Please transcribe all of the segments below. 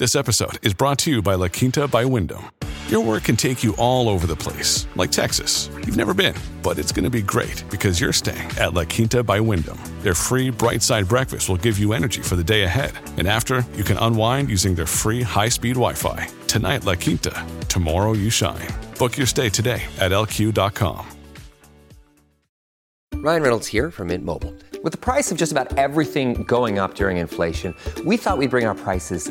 This episode is brought to you by La Quinta by Wyndham. Your work can take you all over the place, like Texas. You've never been, but it's going to be great because you're staying at La Quinta by Wyndham. Their free bright side breakfast will give you energy for the day ahead. And after, you can unwind using their free high speed Wi Fi. Tonight, La Quinta. Tomorrow, you shine. Book your stay today at lq.com. Ryan Reynolds here from Mint Mobile. With the price of just about everything going up during inflation, we thought we'd bring our prices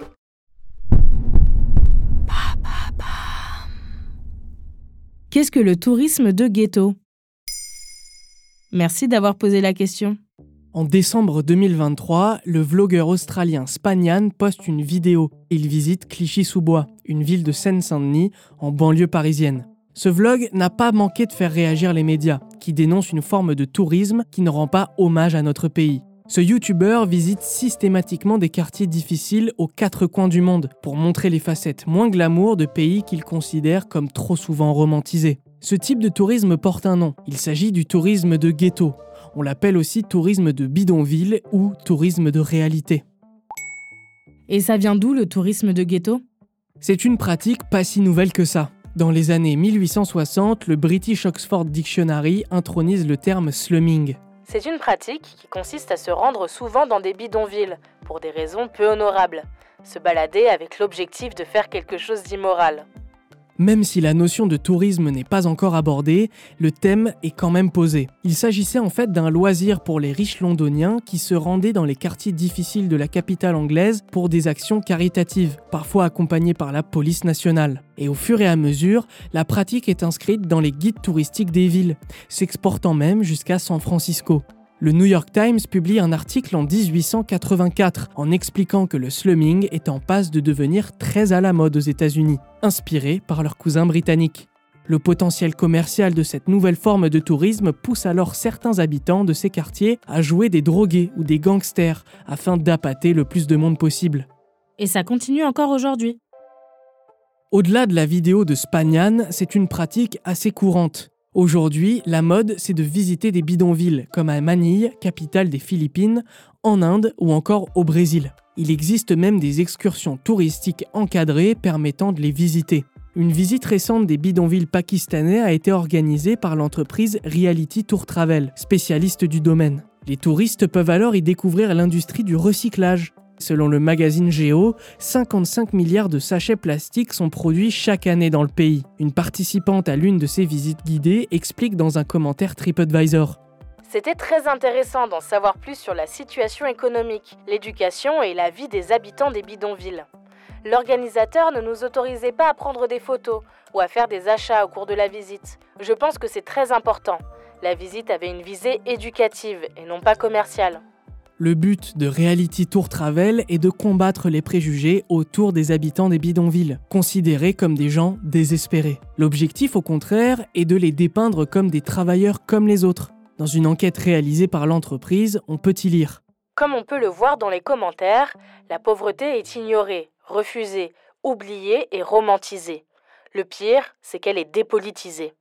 Qu'est-ce que le tourisme de ghetto? Merci d'avoir posé la question. En décembre 2023, le vlogueur australien Spanian poste une vidéo. Il visite Clichy-sous-Bois, une ville de Seine-Saint-Denis, en banlieue parisienne. Ce vlog n'a pas manqué de faire réagir les médias, qui dénoncent une forme de tourisme qui ne rend pas hommage à notre pays. Ce youtubeur visite systématiquement des quartiers difficiles aux quatre coins du monde pour montrer les facettes moins glamour de pays qu'il considère comme trop souvent romantisés. Ce type de tourisme porte un nom. Il s'agit du tourisme de ghetto. On l'appelle aussi tourisme de bidonville ou tourisme de réalité. Et ça vient d'où le tourisme de ghetto? C'est une pratique pas si nouvelle que ça. Dans les années 1860, le British Oxford Dictionary intronise le terme slumming. C'est une pratique qui consiste à se rendre souvent dans des bidonvilles, pour des raisons peu honorables. Se balader avec l'objectif de faire quelque chose d'immoral. Même si la notion de tourisme n'est pas encore abordée, le thème est quand même posé. Il s'agissait en fait d'un loisir pour les riches londoniens qui se rendaient dans les quartiers difficiles de la capitale anglaise pour des actions caritatives, parfois accompagnées par la police nationale. Et au fur et à mesure, la pratique est inscrite dans les guides touristiques des villes, s'exportant même jusqu'à San Francisco. Le New York Times publie un article en 1884 en expliquant que le slumming est en passe de devenir très à la mode aux États-Unis, inspiré par leurs cousins britanniques. Le potentiel commercial de cette nouvelle forme de tourisme pousse alors certains habitants de ces quartiers à jouer des drogués ou des gangsters afin d'appâter le plus de monde possible. Et ça continue encore aujourd'hui. Au-delà de la vidéo de Spagnan, c'est une pratique assez courante. Aujourd'hui, la mode, c'est de visiter des bidonvilles, comme à Manille, capitale des Philippines, en Inde ou encore au Brésil. Il existe même des excursions touristiques encadrées permettant de les visiter. Une visite récente des bidonvilles pakistanais a été organisée par l'entreprise Reality Tour Travel, spécialiste du domaine. Les touristes peuvent alors y découvrir l'industrie du recyclage. Selon le magazine Géo, 55 milliards de sachets plastiques sont produits chaque année dans le pays. Une participante à l'une de ces visites guidées explique dans un commentaire TripAdvisor. C'était très intéressant d'en savoir plus sur la situation économique, l'éducation et la vie des habitants des bidonvilles. L'organisateur ne nous autorisait pas à prendre des photos ou à faire des achats au cours de la visite. Je pense que c'est très important. La visite avait une visée éducative et non pas commerciale. Le but de Reality Tour Travel est de combattre les préjugés autour des habitants des bidonvilles, considérés comme des gens désespérés. L'objectif, au contraire, est de les dépeindre comme des travailleurs comme les autres. Dans une enquête réalisée par l'entreprise, on peut y lire. Comme on peut le voir dans les commentaires, la pauvreté est ignorée, refusée, oubliée et romantisée. Le pire, c'est qu'elle est dépolitisée.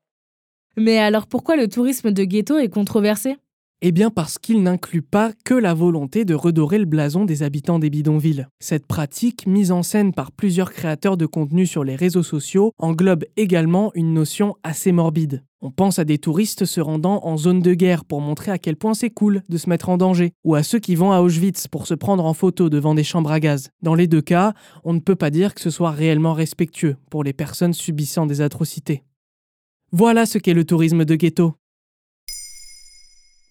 Mais alors pourquoi le tourisme de ghetto est controversé? Eh bien parce qu'il n'inclut pas que la volonté de redorer le blason des habitants des bidonvilles. Cette pratique, mise en scène par plusieurs créateurs de contenu sur les réseaux sociaux, englobe également une notion assez morbide. On pense à des touristes se rendant en zone de guerre pour montrer à quel point c'est cool de se mettre en danger, ou à ceux qui vont à Auschwitz pour se prendre en photo devant des chambres à gaz. Dans les deux cas, on ne peut pas dire que ce soit réellement respectueux pour les personnes subissant des atrocités. Voilà ce qu'est le tourisme de ghetto.